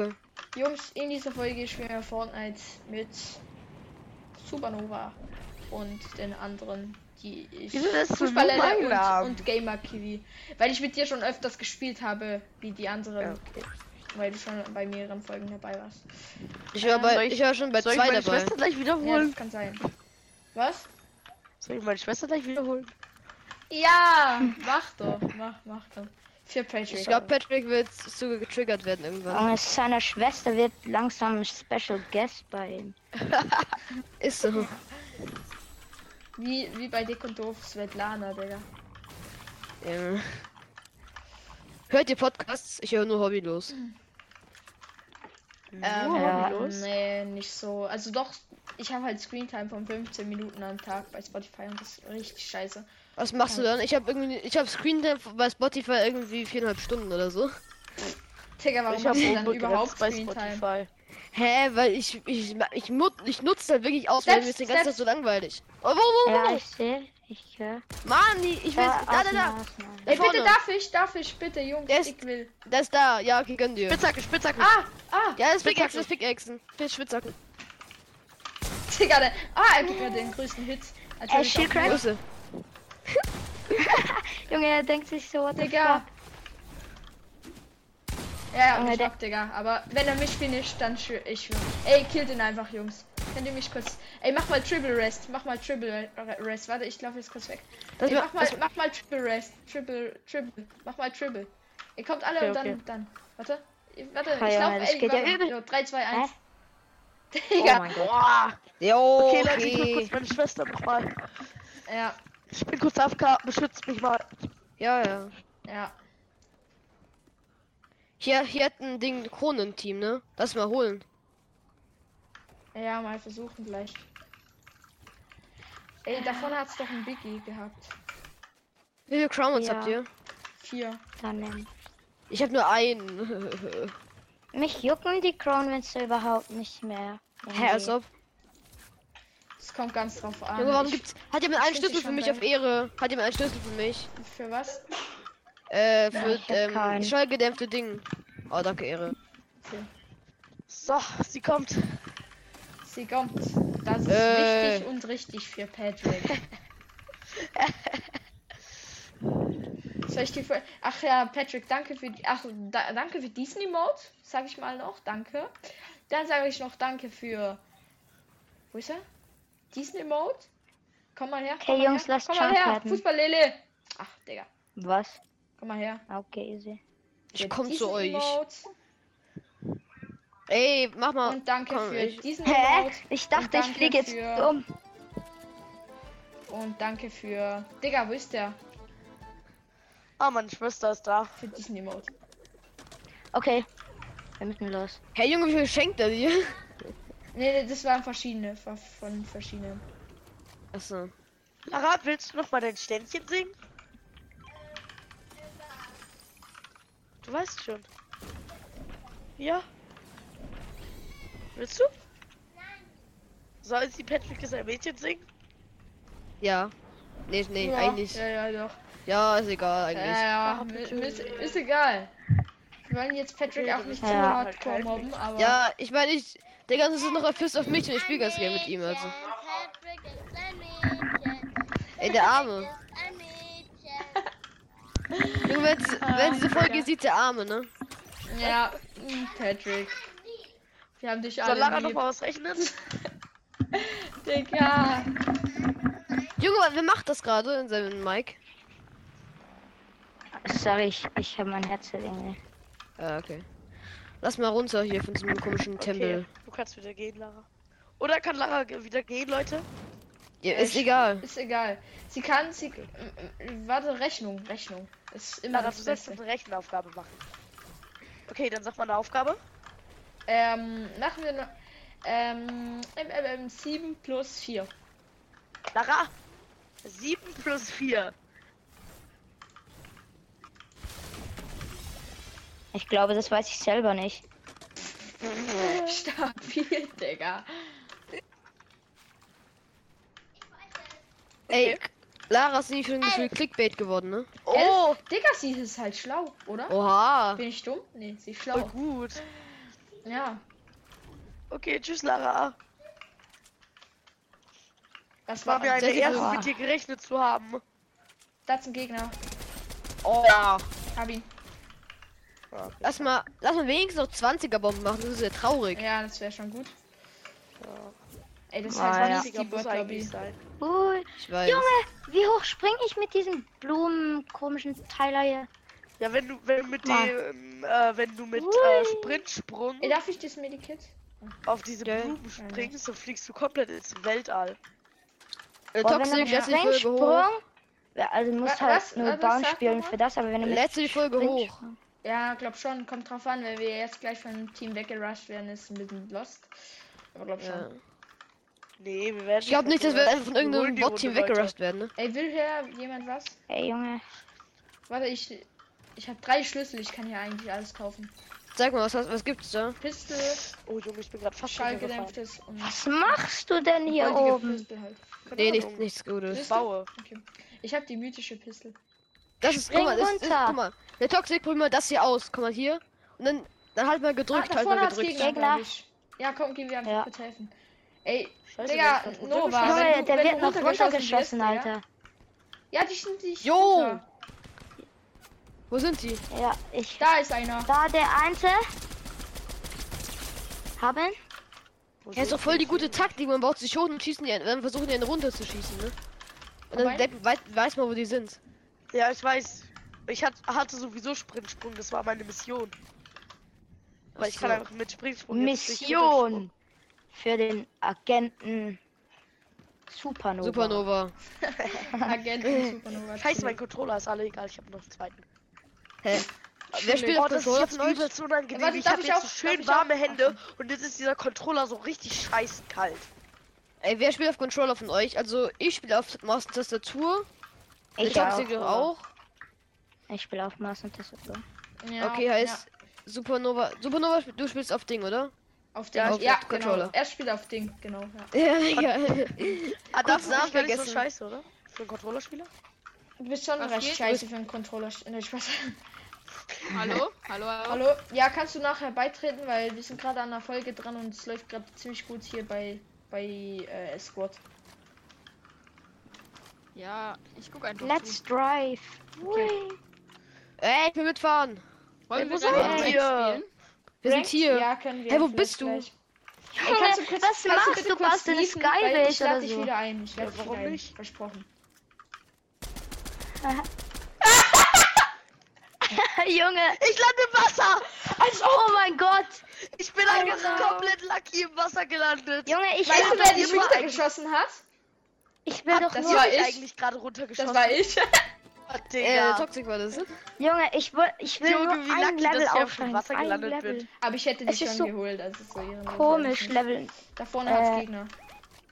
Okay. Jungs, in dieser Folge spielen wir Fortnite mit Supernova und den anderen, die ich Wieso das Name? und, und Gamer Kiwi. Weil ich mit dir schon öfters gespielt habe, wie die anderen. Ja. Weil du schon bei mehreren Folgen dabei warst. Ich war, Ähm, bei, ich, ich- war schon bei Soll ich zwei meine dabei. Schwester gleich Ja, wiederholen? das kann sein. Was? Soll ich meine Schwester gleich wiederholen? Ja, mach doch, mach, mach doch. Für Patrick. Ich glaube, Patrick wird so getriggert werden irgendwann. Und seine Schwester wird langsam ein Special Guest bei ihm. Ist so. wie, wie bei Dick und Doof Svetlana, Digga. Ja. Hört ihr Podcasts? Ich höre nur hobbylos. Ähm, Ja. Nee, nicht so. Also doch, ich habe halt Screentime von 15 Minuten am Tag bei Spotify und das ist richtig scheiße. Was machst du dann? Ich habe irgendwie, ich habe Screentime bei Spotify irgendwie viereinhalb Stunden oder so. Digga, warum ich machst du habe dann überhaupt bei Screentime? Spotify. Hä, weil ich ich ich, nut, ich nutze halt wirklich aus, weil mir ist den ganzen Tag Steps. so langweilig. Oh, wo, wo, wo? Ja, ich sehe, ich höre. Mann, die- ich will da, da, da, Ey, vorne. bitte darf ich, darf ich, bitte, Jungs, Der ist- ich will. da ist da. Ja, okay, gönn dir. Spitzhacke, Spitzhacke. Ah, ah, Ja, das ist. Pickaxe, das ist Pickaxen. Spitz, Spitzhacke. Digga, der, ah, er gibt mir den größten Hit. Als Ey, wenn ich Shield auf- Crack? Größe. Junge, er denkt sich so, what the Digga. fuck? Ja, ja, Junge, ich der- hab, Digga. Aber wenn er mich finisht, dann schwör ich. Ey, killt ihn einfach, Jungs. Könnt ihr mich kurz. Ey, mach mal Triple Rest. Mach mal Triple Rest. Warte, ich laufe jetzt kurz weg. Das Ey, mach mal, mach mal Triple Rest. Triple, Triple. Mach mal Triple. Ihr kommt alle Okay, und dann, okay. dann. Warte. Ich- Warte, ich laufe. Ey, geht ja warte. Jo, 3, 2, 1. Oh Digga. mein Gott. Boah. Jo, Okay, Leute, ich okay. kurz meine Schwester nochmal. ja, Ich bin kurz AFK, beschützt mich mal. Ja, ja. ja. Hier, hier hat ein Ding Kronenteam, ne? Lass mal holen. Ja, mal versuchen gleich. Ey, davon hat's doch ein Biggie gehabt. Wie viele Crowns Ja. habt ihr? Vier. Dann nimm. Ich habe nur einen. Mich jucken die Kronwinzer überhaupt nicht mehr. Hä, als ob. Es kommt ganz drauf an. Junge, warum gibt's. Hat jemand einen Schlüssel für mich auf Ehre? Hat jemand einen Schlüssel für mich? Für was? Äh, für ich ähm, schallgedämpfte Ding. Oh, danke, Ehre. So, sie kommt. Sie kommt. Das ist Äh. wichtig und richtig für Patrick. Soll ich die für... Ach ja, Patrick, danke für die... Ach, da, danke für diesen Emote, sag ich mal noch. Danke. Dann sage ich noch danke für... Wo ist er? Diesen Emote? Komm mal her. Okay, komm mal Jungs, her. lasst Komm mal her. Fußballlele. Ach, Digga. Was? Komm mal her. Okay, easy. Ich komm zu euch. Emote. Ey, mach mal. Und danke komm, für ich- diesen Hä? Emote. Ich dachte, ich fliege jetzt für- um. Und danke für... Digga, wo ist der? Ah, meine Schwester ist da. Für diesen Emote. Okay. Wir müssen los. Hey Junge, wie viel schenkt er dir? Nee, nee, das waren verschiedene. Von, von verschiedenen. Achso. Lara, willst du noch mal dein Ständchen singen? Du weißt schon. Ja. Willst du? Nein. Soll sie Patrick ist ein Mädchen singen? Ja. Nee, nee, ja, eigentlich. Ja, ja, doch. Ja, ist egal Ja, eigentlich. ja, mi- ist, ist egal. Wir wollen jetzt Patrick auch nicht zu ja hardcore halt mobben, aber. Ja, ich meine, ich. Der ganze ist noch erfüllt auf mich und ich spiele ganz gerne mit ihm, also. Patrick ist ein Mädchen. Ey, der Arme. Ein. Junge, wenn, wenn diese Folge ja. sieht, der Arme, ne? Ja, Patrick. Wir haben dich Soll alle Lara noch mal was rechnen? Digga. Junge, wer macht das gerade in seinem Mic? Sorry, ich, ich habe mein Headset irgendwie. Ah, okay. Lass mal runter hier von diesem komischen Tempel. Okay, du kannst wieder gehen, Lara. Oder kann Lara wieder gehen, Leute? Ja, Äh, ist egal. Ist egal. Sie kann, sie. m- m- Warte, Rechnung, Rechnung. Ist immer Lara, das du sollst Beste. eine Rechenaufgabe machen. Okay, dann sag mal eine Aufgabe. Ähm, machen wir noch. Ähm, ähm, ähm, ähm, 7 plus 4. Lara, 7 plus 4. Ich glaube, das weiß ich selber nicht. Stabil, Digga. Ey, Lara ist nicht schon für Clickbait geworden, ne? Oh, Digga, sie ist halt schlau, oder? Oha. Bin ich dumm? Nee, sie ist voll schlau. gut. Ja. Okay, tschüss, Lara. Das war war mir eine Ehre, mit dir gerechnet zu haben. Das ist ein Gegner. Oh. Hab ihn. Lass mal, lass mal wenigstens noch 20er Bomben machen, das ist ja traurig. Ja, das wäre schon gut. Ey, das ist Ah, halt ja. ja. die Bot-Lobby. weiß. Junge, wie hoch springe ich mit diesem Blumen komischen Teiler hier? Ja, wenn du, wenn du mit dem, äh, wenn du mit äh, Sprintsprung Ey, darf ich das Medikit? auf diese Geil. Blumen springst, dann fliegst du komplett ins Weltall. Äh, Boah, wenn du Toxic, mit letzte die Folge hoch. Ja, also du musst Wa- halt was? nur Was spielen nochmal? für das, aber wenn du mit Letzte die Folge hoch. Springsprung- Ja, glaub schon. Kommt drauf an, wenn wir jetzt gleich von Team weggerusht werden, ist ein bisschen lost. Aber glaub schon. Ja. Nee, wir werden Ich glaube nicht, dass wir einfach von holen irgendeinem die Bot-Team Runde weiter. weggerusht werden, ne? Ey, will hier jemand was? Ey Junge, Warte, ich. Ich habe drei Schlüssel, ich kann hier eigentlich alles kaufen. Sag mal, was, hast- was gibt's da? Pistol, Oh Junge, ich bin gerade fast. Schallgedämpftes und was machst du denn hier oben? Pistol halt. Nee, nichts, nichts Gutes. Siehst Baue. Okay. Ich habe die mythische Pistol. Das ist, Spring guck mal, das ist, runter. guck mal. Der Toxic, probier mal das hier aus. Guck mal hier. Und dann, dann halt mal Ah, gedrückt, da halt mal gedrückt. Gegner. Ja, komm, gehen wir einfach Ja. kurz helfen. Ey, Scheiße, Digga, ist Nova. du- der wird noch runtergeschossen Alter. Ja, die sind nicht. Jo! runter. Wo sind die? Ja, ich. Da ist einer. Da der Einte. Haben? Wo Ja, ist doch voll die gute Taktik. Man baut sich hoch und schießen die, dann versuchen die einen runterzuschießen, ne? Und dann denk- weiß, weiß man, wo die sind. Ja, ich weiß. Ich hat, hatte sowieso Sprintsprung, das war meine Mission. Weil ich kann einfach mit Springsprung Mission für den Agenten Supernova. Supernova. Agenten Supernova. Scheiße, mein Controller ist alle egal, ich habe noch einen zweiten. Hä? Wer spielt Oh, auf das ist Controller jetzt von euch? übelst unangenehm. Warte, ich habe ich jetzt auch- so schön ich auch? warme Hände und jetzt ist dieser Controller so richtig scheiß kalt. Ey, wer spielt auf Controller von euch? Also, ich spiele auf Maus und Tastatur. Ich Der auch. Auch. Ich spiele auf Maus und Tastatur. Ja, Okay, heißt Supernova. Supernova, sp- du spielst auf Ding, oder? Ja, auf den. Ja, Ja, auf ja den genau. Controller. Er spielt auf Ding, genau. Ja. Ja, egal. Ah, das ist nicht gar nicht so vergessen. scheiße, oder? Für einen Controllerspieler? Du bist schon Was recht geht? scheiße für einen Controller. Ne, Spaß. Hallo? Hallo, hallo. Hallo? Ja, kannst du nachher beitreten, weil wir sind gerade an der Folge dran und es läuft gerade ziemlich gut hier bei bei äh, Squad. Ja, ich guck einfach. Let's drive. Ui. Ey, ich will mitfahren. zu. Wollen Ey, wir seid ihr? spielen? Wir sind hier. Ja, können wir. Hey, wo bist du? gleich. Junge, kannst du kurz- was kannst machst bitte du? kurz du eine liefen, Skybase Ich lade oder dich so? wieder ein. Ich lade Ja, dich warum wieder ein. nicht? Versprochen. Junge, Ich lande im Wasser! als oh mein Gott. Ich bin einfach komplett lucky im Wasser gelandet. Junge, ich Weißt du, wer dich runtergeschossen hat? ich will doch das nur, war ich. eigentlich gerade Das runtergeschossen. war ich. Oh, Äh, Digga. Toxic war das. Junge, ich will, ich will Junge, nur wie ein Level aufsteigen. Wasser Ein gelandet Level. bin. Aber ich hätte dich schon so geholt. Das ist so. Komisch, Level Da vorne hat's Äh, Gegner.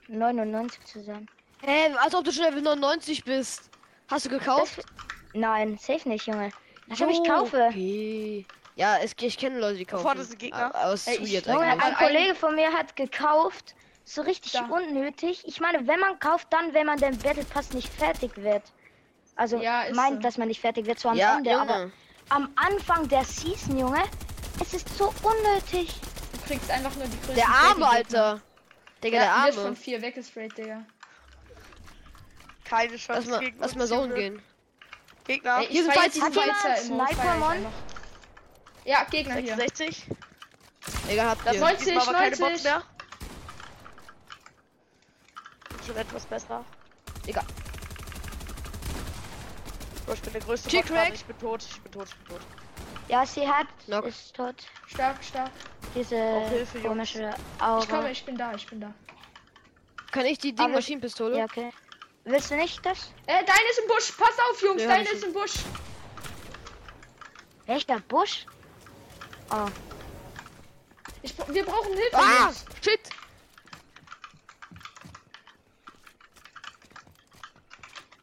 99 zu sein. Hä, als ob du schon Level 99 bist. Hast du gekauft? Nein, safe nicht, Junge. Als ob ich kaufe. Okay. Ja, es, ich kenne Leute, die kaufen. ein Gegner. Aus Ey, ich- Junge, aber ein Kollege von mir hat gekauft. So richtig Da. unnötig. Ich meine, wenn man kauft, dann, wenn man den Battle Pass nicht fertig wird. Also Ja, meint, so. dass man nicht fertig wird, so am Ja, Ende. Aber Junge. am Anfang der Season, Junge, es ist so unnötig. Du kriegst einfach nur die größten Der Arme. Alter. Digga, Ja, der wird von Arme. vier weggesprayt, Digga. Keine Chance Lass mal, lass mal Junge. gehen. Gegner. Ey, hier sind jetzt hat Fighter ich Sniper-Mon? einfach. Ja, Gegner hier. 66. Egal, habt Das soll 90, diesmal aber keine 90. Box mehr. Schon etwas besser. Egal. So, ich bin der größte. Crack. Ich bin tot, ich bin tot, ich bin tot. Ja, sie hat, Knock. ist tot. Stark, stark. Diese Auch Hilfe, komische Ich komme, Aura. ich bin da, ich bin da. Kann ich die Aber- Ding-Maschinenpistole? Ja, okay. Willst du nicht das? Äh, deine ist im Busch. Pass auf, Jungs, Ja, deine ist im Busch. Welcher Busch? Oh, Ich, wir brauchen Hilfe, Ah, Jungs. shit.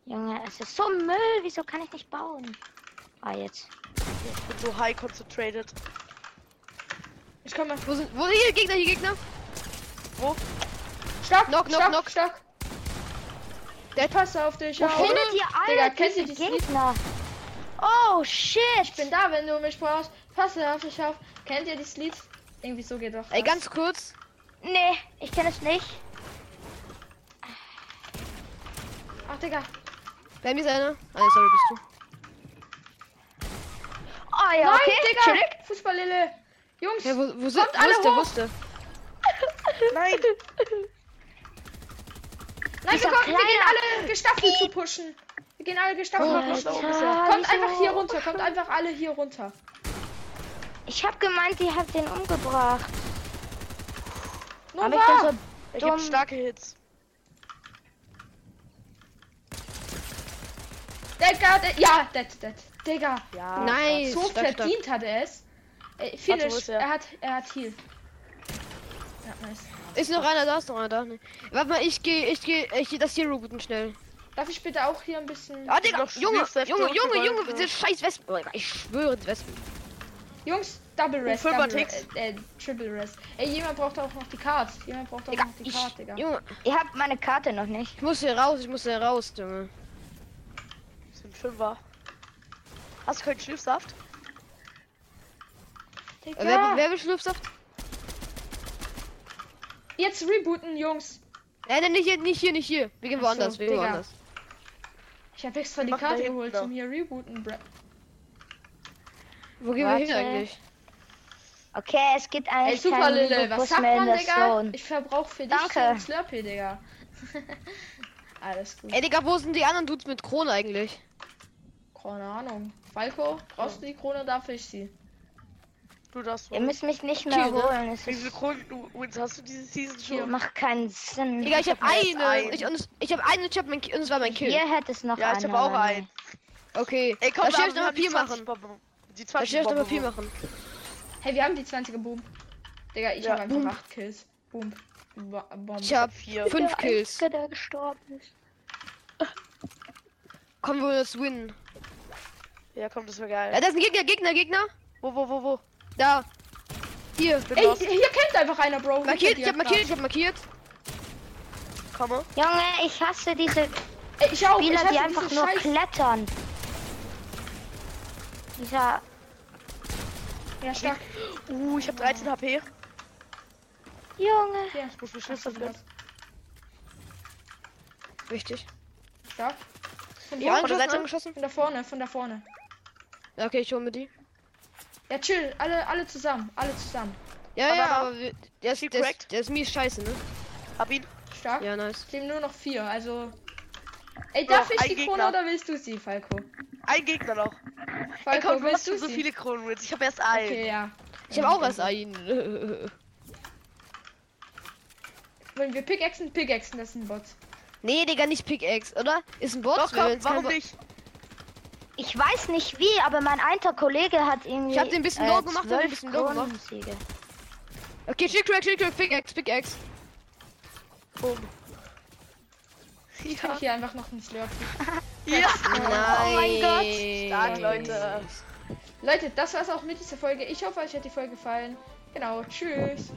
Junge, es ist so Müll. Wieso kann ich nicht bauen? Ah, jetzt. Ich bin so high concentrated. Ich komme. Wo sind, wo, hier, Gegner, hier, Gegner. Stark, Knock, knock, stark, knock. stark. Der- Pass auf dich Wo auf. findet ihr Digga, alle diese dieses Lied? Gegner? Oh, shit. Ich bin da, wenn du mich brauchst. Pass auf dich auf. Kennt ihr dieses Lied? Irgendwie so geht doch. Ey, das. ganz kurz. Nee, ich kenne es nicht. Ach, Digga. Bei mir ist einer. Ah, nee, sorry, bist du. Oh ja, Nein, okay. Digga. Fußballlille. Jungs. Ja, wo, wo sind Kommt alle wo hoch. der? Nein! Nein, wir, kommen, wir gehen alle gestaffelt zu pushen. Wir gehen alle gestaffelt Oh, zu pushen. Alter, Kommt einfach hier runter. Kommt einfach alle hier runter. Ich hab gemeint, die hat den umgebracht. Nur Aber ich so Er gibt starke Hits. Digga, de ja, dead, dead. Digga. Ja. Nice. So verdient hat er es. Äh, Finish. er? Er hat, er hat Heal. Ja, nice. Ist noch einer da? Ist noch einer da? Nee. Warte mal, ich gehe, ich gehe, ich gehe das hier rebooten schnell. Darf ich bitte auch hier ein bisschen... Ah, Digga, Junge, Junge, Junge, Junge, diese scheiß Wespen. Oh, Ich schwöre, die Wespen. Jungs, Double Rest, Fünfer Double. Rest, äh, Triple Rest. Ey, jemand braucht auch noch die Card. Jemand braucht auch Digga, noch die ich, Card, Digga. Junge, Ihr habt meine Karte noch nicht. ich muss hier raus, ich muss hier raus, Junge. Das sind Fünfer. Hast du keinen Schlüpfsaft? Äh, wer, wer will Schlupfsaft? Jetzt rebooten, Jungs. Nein, nein, nicht hier, nicht hier, nicht hier. Wir gehen Ach so, woanders, wir gehen Digga. woanders. Ich habe extra die Mach Karte geholt noch. zum hier rebooten. Bra Wo gehen wir hin Warte. eigentlich? Okay, es gibt Ey, eigentlich super Lille, was sagt man, Digga? Ich verbrauch für dich Danke. Slurpee, Digga. Alles gut. Ey, Digga, wo sind die anderen Dudes mit Krone eigentlich? Keine Ahnung. Falco, brauchst du die Krone? Darf ich sie? Du darfst Ihr müsst mich nicht mehr Hier, ne? holen. Es Wie viele Wins hast du diese Season schon? macht keinen Sinn. Digga, ich hab hab erst eine. einen. Ich, und ich hab eine ich hab mein, und es war mein Kill. Hier hätte es noch Ja, ich eine, hab auch einen. Okay. Ey, komm, da wir noch Papier 20 machen. Bomben. Die Da 20 schnell noch Bomben. Papier machen. Hey, wir haben die 20er Boom. Digga, ich Ja, habe einfach Boom. 8 Kills. Boom. Bo Bomb. Ich hab Vier. fünf Der Kills. Einzige, der gestorben ist. Kommen wir das win. Ja, komm, das wäre Ja, geil. da ist ein Gegner, Gegner, Gegner. Wo, wo, wo, wo? Da. Hier. Bin Ey, los. hier kämpft einfach einer, Bro. Markiert, ich hab markiert, ich hab markiert. Komme. Junge, ich hasse diese Ey, ich auch. ich Spieler, hasse die einfach nur Scheiß. klettern. Dieser. Ja, stark. Uh, ich hab 13 HP. Junge. Hier. Ich muss so, gönnen. Wichtig. Stark. Von Ja, von der Seite? angeschossen. Von da vorne, von da vorne. Ja, okay, ich hol mir die. Ja, chill. Alle, alle zusammen. Alle zusammen. Ja, Aber ja, aber- aber wir, der, ist, Viel der, ist, der ist mies scheiße, ne? Hab ihn. Stark. Ja, nice. Leben nur noch vier, also. Ey, darf Noch ich die Krone Gegner. oder willst du sie, Falco? Ein Gegner noch. Ey, Falco, komm, du willst du so sie? viele Kronen Wins. Ich hab erst einen. Okay, ja. Ich hab auch erst einen. Wenn wir Pickaxen, Pickaxen, das ist ein Bot. nee, Digga, nicht Pickaxe, oder? Ist ein Bot? Doch, komm, warum nicht? Ich weiß nicht wie, aber mein alter Kollege hat irgendwie. Ich hab den ein bisschen low gemacht, hab ein bisschen low gemacht. Okay, chill crack, chill crack, Pickaxe, Pickaxe. Boom. Ich Ja. hier einfach noch einen Slurpee. ja. Nein. Oh mein Gott. Stark, Leute. Leute, das war's auch mit dieser Folge. Ich hoffe, euch hat die Folge gefallen. Genau, tschüss.